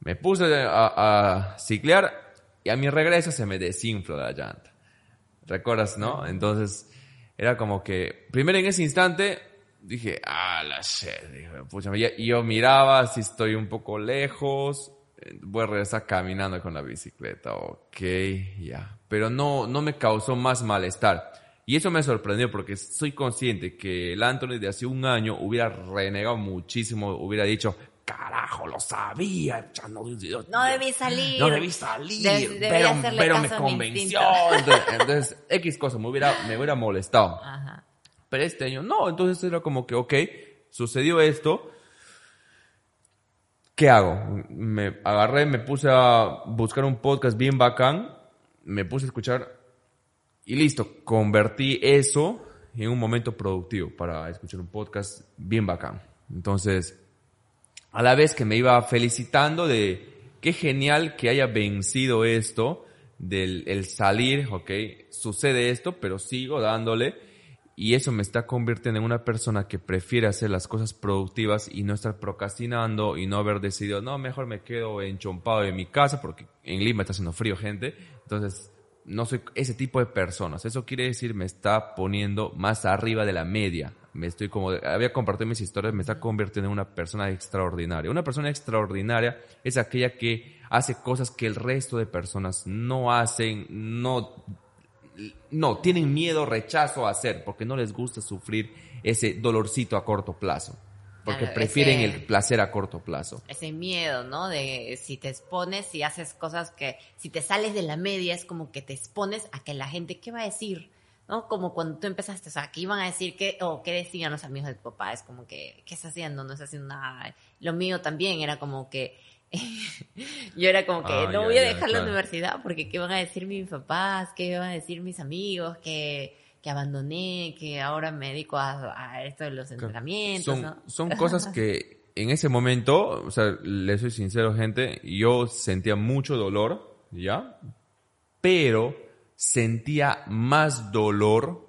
Me puse a, a ciclear y a mi regreso se me desinfló la llanta. ¿Recuerdas, no? Entonces, era como que, primero en ese instante, dije, ah, la shit. Dije, pucha, y yo miraba si estoy un poco lejos, eh, voy a regresar caminando con la bicicleta, ok, ya. Pero no, no me causó más malestar. Y eso me sorprendió porque soy consciente que el Anthony de hace un año hubiera renegado muchísimo, hubiera dicho, carajo, lo sabía, ya no, No debí salir. no debí salir, De- pero, pero me caso a mi convenció. instinto. Entonces, entonces, X cosa, me hubiera, me hubiera molestado. Ajá. Pero este año no, entonces era como que, ok, sucedió esto. ¿Qué hago? Me agarré, me puse a buscar un podcast bien bacán, me puse a escuchar y listo, convertí eso en un momento productivo para escuchar un podcast bien bacán. Entonces, a la vez que me iba felicitando de qué genial que haya vencido esto, del el salir, ok, sucede esto, pero sigo dándole y eso me está convirtiendo en una persona que prefiere hacer las cosas productivas y no estar procrastinando y no haber decidido, no, mejor me quedo enchompado en mi casa porque en Lima está haciendo frío, gente. Entonces, no soy ese tipo de personas. Eso quiere decir me está poniendo más arriba de la media. Me estoy como, había compartido mis historias, me está convirtiendo en una persona extraordinaria. Una persona extraordinaria es aquella que hace cosas que el resto de personas no hacen, no, no, tienen miedo, rechazo a hacer, porque no les gusta sufrir ese dolorcito a corto plazo. Porque Claro, prefieren ese- el placer a corto plazo. ese miedo, ¿no? De si te expones y haces cosas que, si te sales de la media, es como que te expones a que la gente, ¿qué va a decir? ¿No? Como cuando tú empezaste, o sea, ¿qué iban a decir? ¿Qué, o qué decían los amigos de tu papá? Es como que, ¿qué está haciendo? No está haciendo nada. Lo mío también era como que, yo era como que, Ah, no voy a dejar la claro. universidad porque ¿qué van a decir mis papás? ¿Qué van a decir mis amigos? Que, que abandoné, que ahora me dedico a, a esto de los entrenamientos, son, ¿no? son cosas que en ese momento, o sea, le soy sincero, gente, yo sentía mucho dolor, ¿ya? Pero sentía más dolor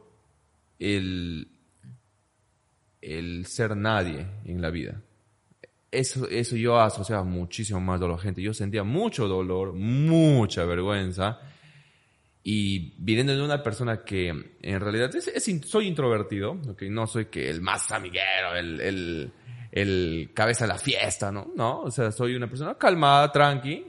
el, el ser nadie en la vida. Eso, eso yo asociaba muchísimo más dolor, gente. Yo sentía mucho dolor, mucha vergüenza. Y viniendo de una persona que en realidad soy introvertido, ¿ok? no soy que el más amiguero, el, el, el cabeza de la fiesta, ¿no? No, o sea, soy una persona calmada, tranqui.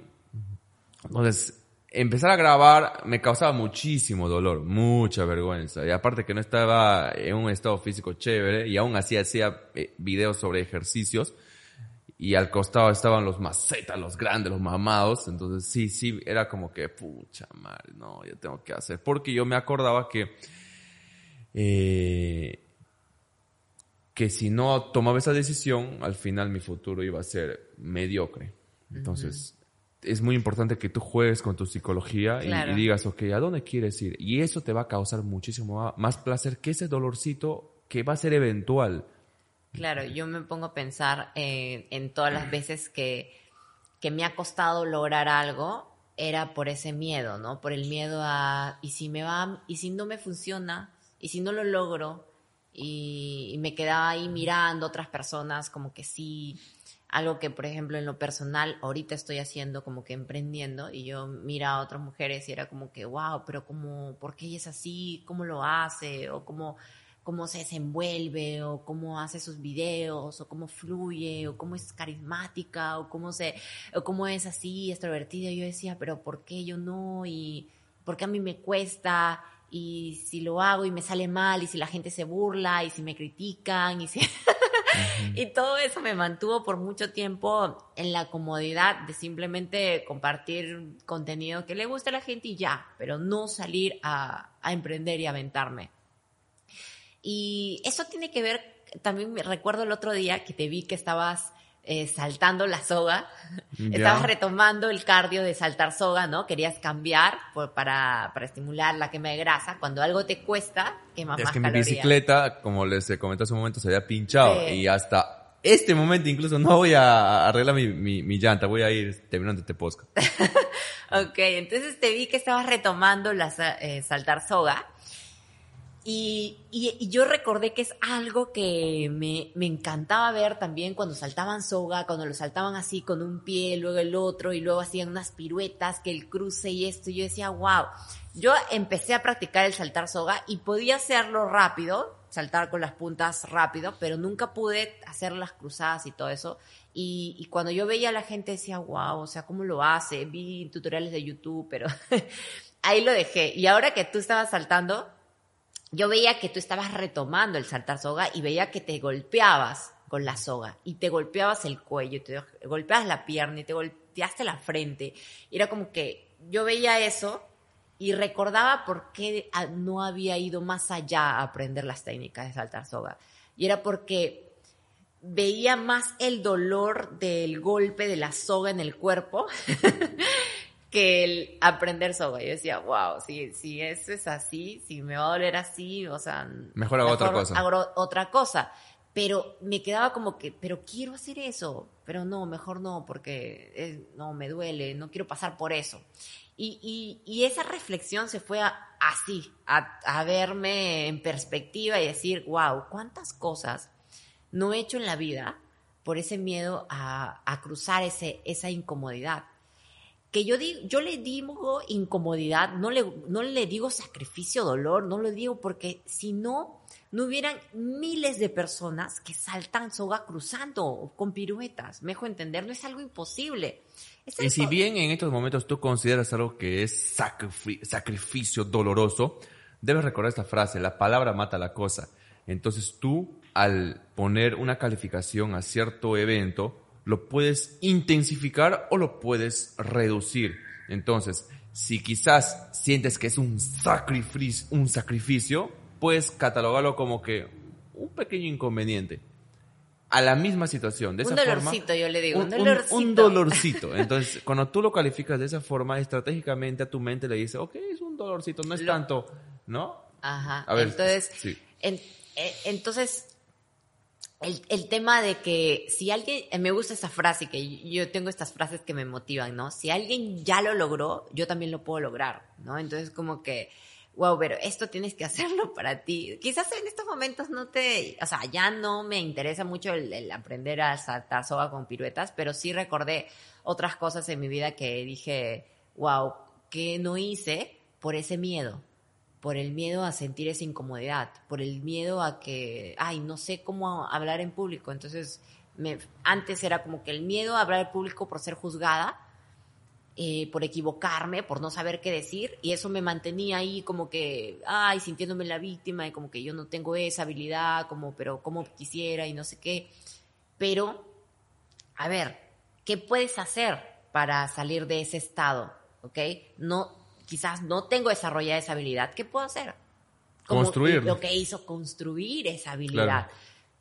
Entonces, empezar a grabar me causaba muchísimo dolor, mucha vergüenza. Y aparte que no estaba en un estado físico chévere y aún así hacía eh, videos sobre ejercicios y al costado estaban los macetas, los grandes, los mamados. Entonces sí, sí, era como que, pucha madre, no, yo tengo que hacer. Porque yo me acordaba que, eh, que si no tomaba esa decisión, al final mi futuro iba a ser mediocre. Entonces, es muy importante que tú juegues con tu psicología y- Claro. y, digas, ok, ¿a dónde quieres ir? Y eso te va a causar muchísimo más placer que ese dolorcito que va a ser eventual. Claro, yo me pongo a pensar eh, en todas las veces que, que me ha costado lograr algo, era por ese miedo, ¿no? Por el miedo a, y si me va, y si no me funciona, y si no lo logro, y, y me quedaba ahí mirando otras personas como que sí algo que, por ejemplo, en lo personal, ahorita estoy haciendo como que emprendiendo y yo mira a otras mujeres y era como que, wow, pero como, ¿por qué ella es así? ¿Cómo lo hace? O cómo, cómo se desenvuelve, o cómo hace sus videos, o cómo fluye, o cómo es carismática, o cómo se, o cómo es así, extrovertida. Yo decía, pero ¿por qué yo no? Y ¿por qué a mí me cuesta? Y si lo hago y me sale mal, y si la gente se burla, y si me critican, y si... Y todo eso me mantuvo por mucho tiempo en la comodidad de simplemente compartir contenido que le guste a la gente y ya, pero no salir a, emprender y aventarme. Y eso tiene que ver, también me recuerdo el otro día que te vi que estabas eh, saltando la soga, estabas retomando el cardio de saltar soga, ¿no? Querías cambiar para, para estimular la quema de grasa. Cuando algo te cuesta, quema es más que mi bicicleta, como les comenté hace un momento, se había pinchado y hasta este momento incluso no voy a arreglar mi, mi, llanta, voy a ir terminando este podcast. ok, entonces te vi que estabas retomando la eh, saltar soga y, y, yo recordé que es algo que me, me, encantaba ver también cuando saltaban soga, cuando lo saltaban así con un pie, luego el otro, y luego hacían unas piruetas, que el cruce y esto. Y yo decía, wow. Yo empecé a practicar el saltar soga y podía hacerlo rápido, saltar con las puntas rápido, pero nunca pude hacer las cruzadas y todo eso. Y, y cuando yo veía a la gente decía, wow, o sea, ¿cómo lo hace? Vi tutoriales de YouTube, pero ahí lo dejé. Y ahora que tú estabas saltando, yo veía que tú estabas retomando el saltar soga y veía que te golpeabas con la soga y te golpeabas el cuello, te golpeabas la pierna y te golpeaste la frente. Era como que yo veía eso y recordaba por qué no había ido más allá a aprender las técnicas de saltar soga. Y era porque veía más el dolor del golpe de la soga en el cuerpo que el aprender soga. Yo decía, wow, si, si eso es así, si me va a doler así, o sea... Mejor hago otra cosa. Hago otra cosa. Pero me quedaba como que, pero quiero hacer eso, pero no, mejor no, porque no, me duele, no quiero pasar por eso. Y, y, y esa reflexión se fue así, a, a, verme en perspectiva y decir, wow, cuántas cosas no he hecho en la vida por ese miedo a, a cruzar ese, esa incomodidad que yo, digo, yo le digo incomodidad, no le, no le digo sacrificio, dolor, no lo digo porque si no, no hubieran miles de personas que saltan soga cruzando con piruetas. Me dejo entender, no es algo imposible. y si bien en estos momentos tú consideras algo que es sacrificio doloroso, debes recordar esta frase, la palabra mata la cosa. Entonces tú, al poner una calificación a cierto evento, lo puedes intensificar o lo puedes reducir. Entonces, si quizás sientes que es un sacrificio, un sacrificio, puedes catalogarlo como que un pequeño inconveniente. A la misma situación. De un esa dolorcito, yo le digo. Un, dolorcito. Un, dolorcito. Entonces, cuando tú lo calificas de esa forma, estratégicamente a tu mente le dice, ok, es un dolorcito, no es tanto, ¿no? Ajá. A ver, entonces, eh, entonces el, el, tema de que si alguien, eh, me gusta esa frase, que yo tengo estas frases que me motivan, ¿no? Si alguien ya lo logró, yo también lo puedo lograr, ¿no? Entonces como que, wow, pero esto tienes que hacerlo para ti. Quizás en estos momentos no te, o sea, ya no me interesa mucho el, aprender a saltar soga con piruetas, pero sí recordé otras cosas en mi vida que dije, wow, que no hice por ese miedo, por el miedo a sentir esa incomodidad, por el miedo a que, ay, no sé cómo hablar en público. Entonces, me, antes era como que el miedo a hablar en público por ser juzgada, eh, por equivocarme, por no saber qué decir, y eso me mantenía ahí como que, ay, sintiéndome la víctima y como que yo no tengo esa habilidad, como, pero como quisiera y no sé qué. Pero, a ver, ¿qué puedes hacer para salir de ese estado? ¿Ok? No, quizás no tengo desarrollada esa habilidad, ¿qué puedo hacer? construir. Lo que hizo construir esa habilidad.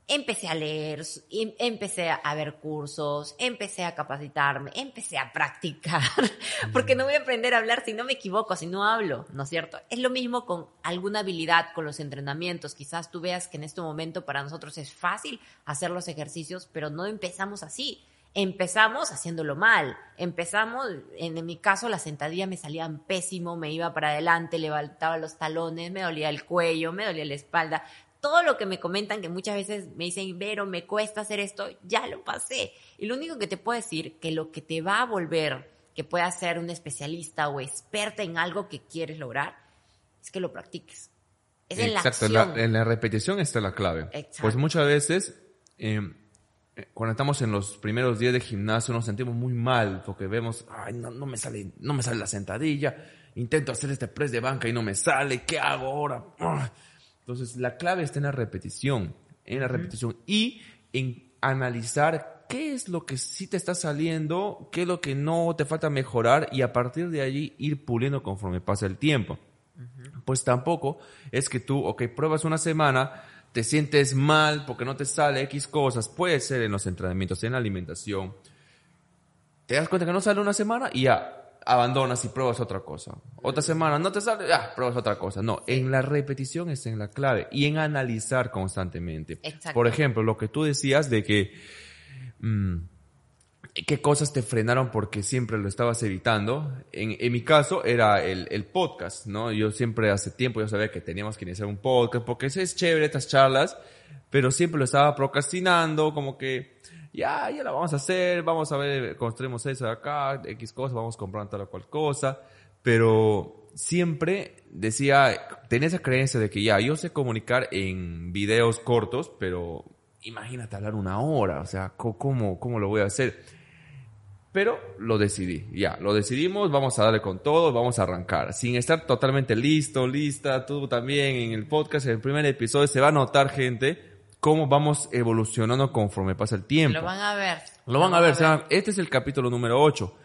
Empecé a leer, em, empecé a ver cursos, empecé a capacitarme, empecé a practicar, porque no voy a aprender a hablar si no me equivoco, si no hablo, ¿no es cierto? Es lo mismo con alguna habilidad, con los entrenamientos. Quizás tú veas que en este momento para nosotros es fácil hacer los ejercicios, pero no empezamos así Empezamos haciéndolo mal. Empezamos, en, mi caso, las sentadillas me salían pésimo, me iba para adelante, levantaba los talones, me dolía el cuello, me dolía la espalda. todo lo que me comentan, que muchas veces me dicen, Vero, me cuesta hacer esto, ya lo pasé. Y lo único que te puedo decir, que lo que te va a volver, que puedas ser un especialista o experta en algo que quieres lograr, es que lo practiques. Es en la Exacto, en acción. la, en la repetición está la clave. Exacto. Pues muchas veces, eh, cuando estamos en los primeros días de gimnasio, nos sentimos muy mal porque vemos, ay, no, no me sale, no me sale la sentadilla, intento hacer este press de banca y no me sale, ¿qué hago ahora? Ah. Entonces, la clave está en la repetición, en la repetición y en analizar qué es lo que sí te está saliendo, qué es lo que no te falta mejorar y a partir de allí ir puliendo conforme pasa el tiempo pues tampoco es que tú, ok, pruebas una semana, te sientes mal porque no te sale X cosas, puede ser en los entrenamientos, en la alimentación, te das cuenta que no sale una semana y ya abandonas y pruebas otra cosa. Otra semana no te sale, ya pruebas otra cosa. No, en la repetición es en la clave y en analizar constantemente. Exacto. Por ejemplo, lo que tú decías de que... mm, ¿Qué cosas te frenaron porque siempre lo estabas evitando? En, en mi caso era el, podcast, ¿no? Yo siempre hace tiempo yo sabía que teníamos que iniciar un podcast porque eso es chévere, estas charlas, pero siempre lo estaba procrastinando, como que ya, ya la vamos a hacer, vamos a ver, construimos eso de acá, X cosas, vamos comprando tal o cual cosa, pero siempre decía, tenía esa creencia de que ya, yo sé comunicar en videos cortos, pero imagínate hablar una hora, o sea, ¿cómo, cómo lo voy a hacer? Pero lo decidí, ya, lo decidimos, vamos a darle con todo, vamos a arrancar, sin estar totalmente listo, lista, tú también en el podcast, en el primer episodio se va a notar, gente, cómo vamos evolucionando conforme pasa el tiempo. Lo van a ver. Lo van a ver, se van- este es el capítulo número 8.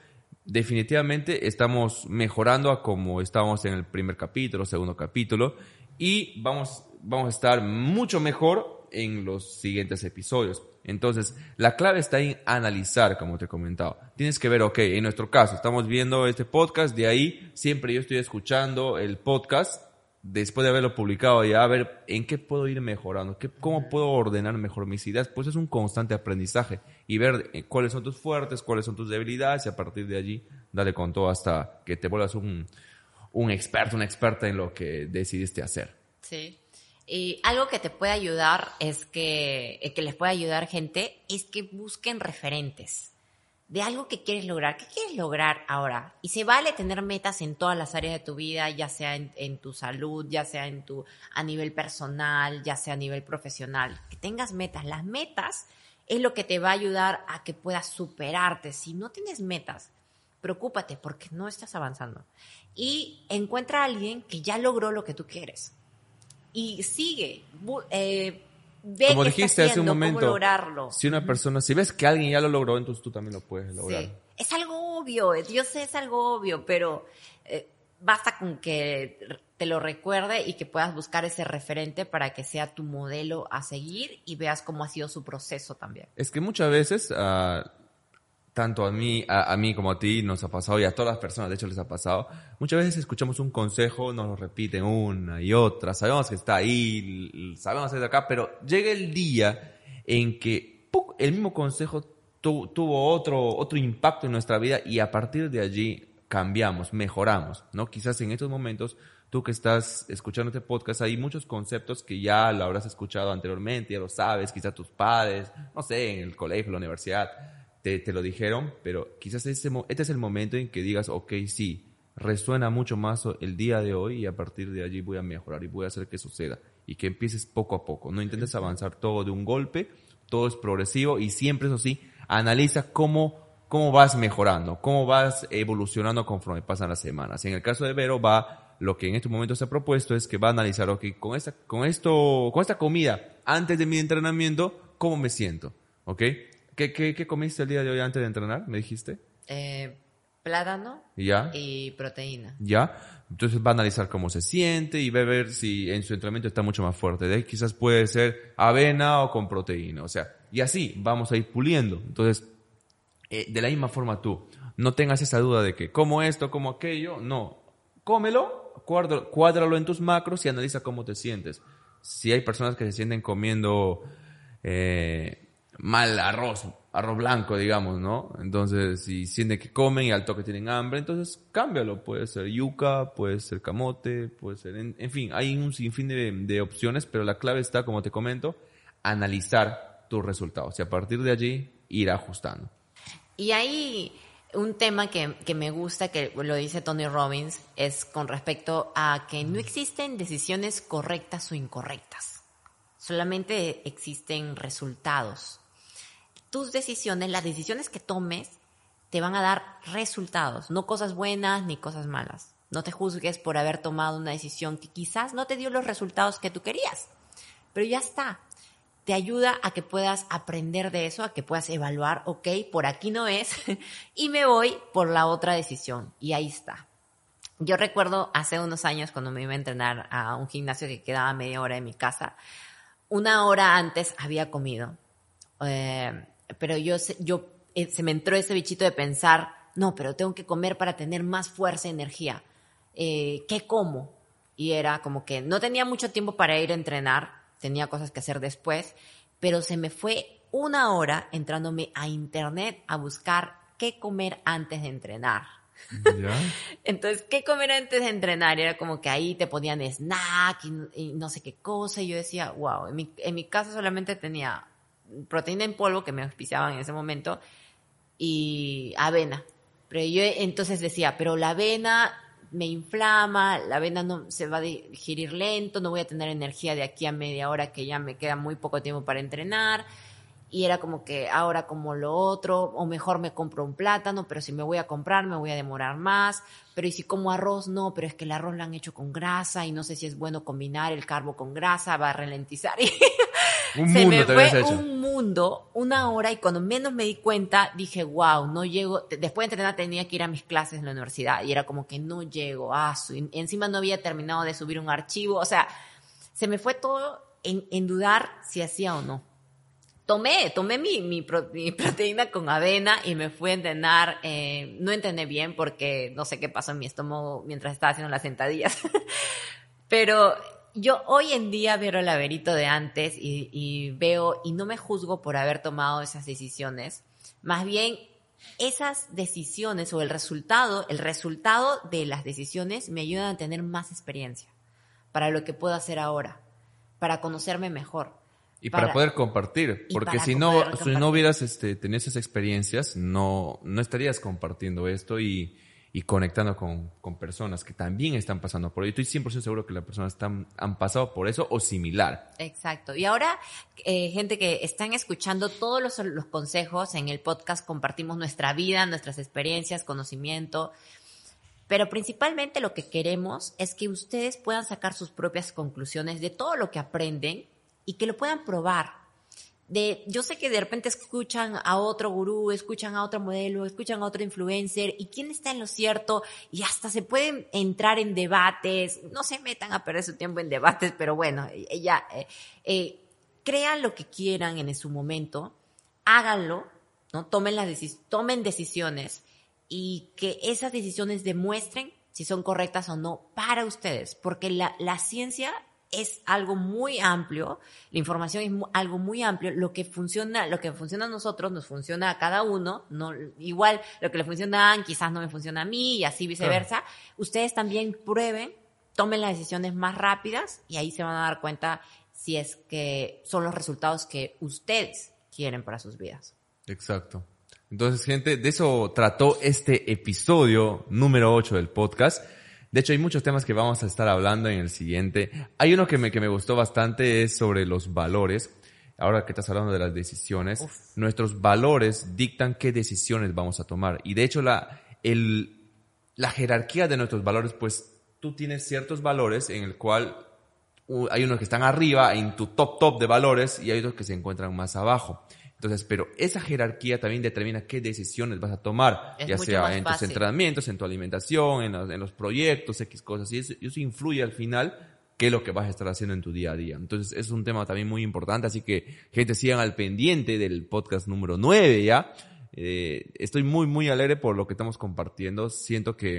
Definitivamente estamos mejorando a como estábamos en el primer capítulo, segundo capítulo, y vamos, vamos a estar mucho mejor en los siguientes episodios. Entonces, la clave está en analizar, como te he comentado. Tienes que ver, ok, en nuestro caso, estamos viendo este podcast, de ahí siempre yo estoy escuchando el podcast después de haberlo publicado ya a ver en qué puedo ir mejorando, qué, cómo puedo ordenar mejor mis ideas, pues es un constante aprendizaje y ver eh, cuáles son tus fuertes, cuáles son tus debilidades y a partir de allí dale con todo hasta que te vuelvas un, un experto, una experta en lo que decidiste hacer. Sí. Y algo que te puede ayudar es que, eh, que les puede ayudar gente, es que busquen referentes de algo que quieres lograr. ¿Qué quieres lograr ahora? Y se vale tener metas en todas las áreas de tu vida, ya sea en, en tu salud, ya sea en tu, a nivel personal, ya sea a nivel profesional. Que tengas metas. Las metas es lo que te va a ayudar a que puedas superarte. Si no tienes metas, preocúpate porque no estás avanzando. Y encuentra a alguien que ya logró lo que tú quieres y sigue, eh, ve Como dijiste hace un momento, lograrlo. si una persona, si ves que alguien ya lo logró, entonces tú también lo puedes lograr. Sí. Es algo obvio, yo sé es algo obvio, pero eh, basta con que te lo recuerde y que puedas buscar ese referente para que sea tu modelo a seguir y veas cómo ha sido su proceso también. Es que muchas veces, ah, tanto a mí, a, mí como a ti, nos ha pasado, y a todas las personas, de hecho, les ha pasado, muchas veces escuchamos un consejo, nos lo repiten una y otra, sabemos que está ahí, sabemos que está acá, pero llega el día en que el mismo consejo tu- tuvo otro, otro impacto en nuestra vida y a partir de allí cambiamos, mejoramos, ¿no? Quizás en estos momentos, tú que estás escuchando este podcast, hay muchos conceptos que ya lo habrás escuchado anteriormente, ya lo sabes, quizás tus padres, no sé, en el colegio, la universidad, te, te lo dijeron, pero quizás este, este es el momento en que digas, ok, sí, resuena mucho más el día de hoy y a partir de allí voy a mejorar y voy a hacer que suceda y que empieces poco a poco, no intentes avanzar todo de un golpe, todo es progresivo y siempre, eso sí, analiza cómo, cómo vas mejorando, cómo vas evolucionando conforme pasan las semanas. Y en el caso de Vero va, lo que en este momento se ha propuesto es que va a analizar, ok, con esta, con esto, con esta comida, antes de mi entrenamiento, ¿cómo me siento? ¿Ok? ¿Qué, qué, qué comiste el día de hoy antes de entrenar? ¿Me dijiste? Eh, plátano ¿Y ya? y proteína. ¿Ya? Entonces va a analizar cómo se siente y va a ver si en su entrenamiento está mucho más fuerte. De ahí quizás puede ser avena o con proteína. O sea, y así vamos a ir puliendo. Entonces, eh, de la misma forma tú, no tengas esa duda de que como esto, como aquello. No, cómelo, cuádralo, cuádralo en tus macros y analiza cómo te sientes. Si hay personas que se sienten comiendo eh, mal arroz, arroz blanco, digamos, ¿no? Entonces, si sienten que comen y al toque tienen hambre, entonces cámbialo. Puede ser yuca, puede ser camote, puede ser... En, fin, hay un sinfín de, de, opciones, pero la clave está, como te comento, analizar tus resultados y a partir de allí ir ajustando. Y hay un tema que, que me gusta, que lo dice Tony Robbins, es con respecto a que no existen decisiones correctas o incorrectas. Solamente existen resultados tus decisiones, las decisiones que tomes, te van a dar resultados, no cosas buenas ni cosas malas. No te juzgues por haber tomado una decisión que quizás no te dio los resultados que tú querías, pero ya está. Te ayuda a que puedas aprender de eso, a que puedas evaluar, ok, por aquí no es, y me voy por la otra decisión. Y ahí está. Yo recuerdo hace unos años cuando me iba a entrenar a un gimnasio que quedaba media hora de mi casa, una hora antes había comido. Eh, pero yo, yo eh, se me entró ese bichito de pensar, no, pero tengo que comer para tener más fuerza y energía. Eh, ¿Qué como? Y era como que no tenía mucho tiempo para ir a entrenar, tenía cosas que hacer después, pero se me fue una hora entrándome a internet a buscar qué comer antes de entrenar. Entonces, ¿qué comer antes de entrenar? Era como que ahí te ponían snack y, no sé qué cosa. Y yo decía, wow, en mi, en mi casa solamente tenía proteína en polvo que me auspiciaban en ese momento y avena. Pero yo entonces decía, pero la avena me inflama, la avena no se va a digerir lento, no voy a tener energía de aquí a media hora que ya me queda muy poco tiempo para entrenar y era como que ahora como lo otro, o mejor me compro un plátano, pero si me voy a comprar me voy a demorar más, pero y si como arroz, no, pero es que el arroz lo han hecho con grasa y no sé si es bueno combinar el carbo con grasa, va a ralentizar. un Se mundo me fue un mundo, una hora y cuando menos me di cuenta dije, wow, no llego, después de entrenar tenía que ir a mis clases en la universidad y era como que no llego, ah, encima no había terminado de subir un archivo, o sea, se me fue todo en, en dudar si hacía o no tomé, tomé mi, mi, proteína con avena y me fui a entrenar. Eh, no entrené bien porque no sé qué pasó en mi estómago mientras estaba haciendo las sentadillas. Pero yo hoy en día veo el laberito de antes y, y, veo, y no me juzgo por haber tomado esas decisiones. Más bien, esas decisiones o el resultado, el resultado de las decisiones me ayudan a tener más experiencia para lo que puedo hacer ahora, para conocerme mejor y para, poder compartir, porque si no, si no hubieras este, tenido esas experiencias, no, no estarías compartiendo esto y, y conectando con, con, personas que también están pasando por ello. Estoy 100% seguro que las personas están, han pasado por eso o similar. Exacto. Y ahora, eh, gente que están escuchando todos los, los consejos en el podcast, compartimos nuestra vida, nuestras experiencias, conocimiento. Pero principalmente lo que queremos es que ustedes puedan sacar sus propias conclusiones de todo lo que aprenden y que lo puedan probar. De, yo sé que de repente escuchan a otro gurú, escuchan a otro modelo, escuchan a otro influencer y quién está en lo cierto y hasta se pueden entrar en debates, no se metan a perder su tiempo en debates, pero bueno, ya, eh, eh, crean lo que quieran en su momento, háganlo, ¿no? Tomen, las tomen decisiones y que esas decisiones demuestren si son correctas o no para ustedes, porque la, la ciencia es algo muy amplio, la información es algo muy amplio, lo que funciona, lo que funciona a nosotros nos funciona a cada uno, no igual lo que le funciona a quizás no me funciona a mí y así viceversa. Ustedes también prueben, tomen las decisiones más rápidas y ahí se van a dar cuenta si es que son los resultados que ustedes quieren para sus vidas. Exacto. Entonces, gente, de eso trató este episodio número 8 del podcast. De hecho, hay muchos temas que vamos a estar hablando en el siguiente. Hay uno que me, que me gustó bastante, es sobre los valores. Ahora que estás hablando de las decisiones, nuestros valores dictan qué decisiones vamos a tomar. Y de hecho, la, el, la jerarquía de nuestros valores, pues tú tienes ciertos valores en el cual hay unos que están arriba en tu top top de valores y hay otros que se encuentran más abajo. Entonces, pero esa jerarquía también determina qué decisiones vas a tomar, ya sea en tus entrenamientos, en tu alimentación, en los, proyectos, X cosas. Y eso, influye al final qué es lo que vas a estar haciendo en tu día a día. Entonces, es un tema también muy importante. Así que, gente, sigan al pendiente del podcast número 9 ya. Eh, estoy muy, muy alegre por lo que estamos compartiendo. Siento que,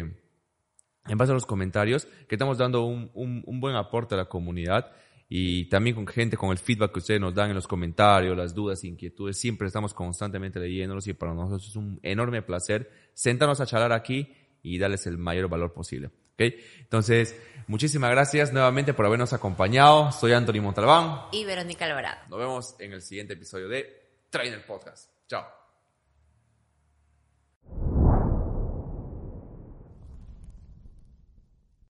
en base a los comentarios, que estamos dando un, un buen aporte a la comunidad y también con gente, con el feedback que ustedes nos dan en los comentarios, las dudas, inquietudes. Siempre estamos constantemente leyéndolos y para nosotros es un enorme placer sentarnos a charlar aquí y darles el mayor valor posible. ¿okay? Entonces, muchísimas gracias nuevamente por habernos acompañado. Soy Anthony Montalbán. Y Verónica Alvarado. Nos vemos en el siguiente episodio de Trainer Podcast. Chao.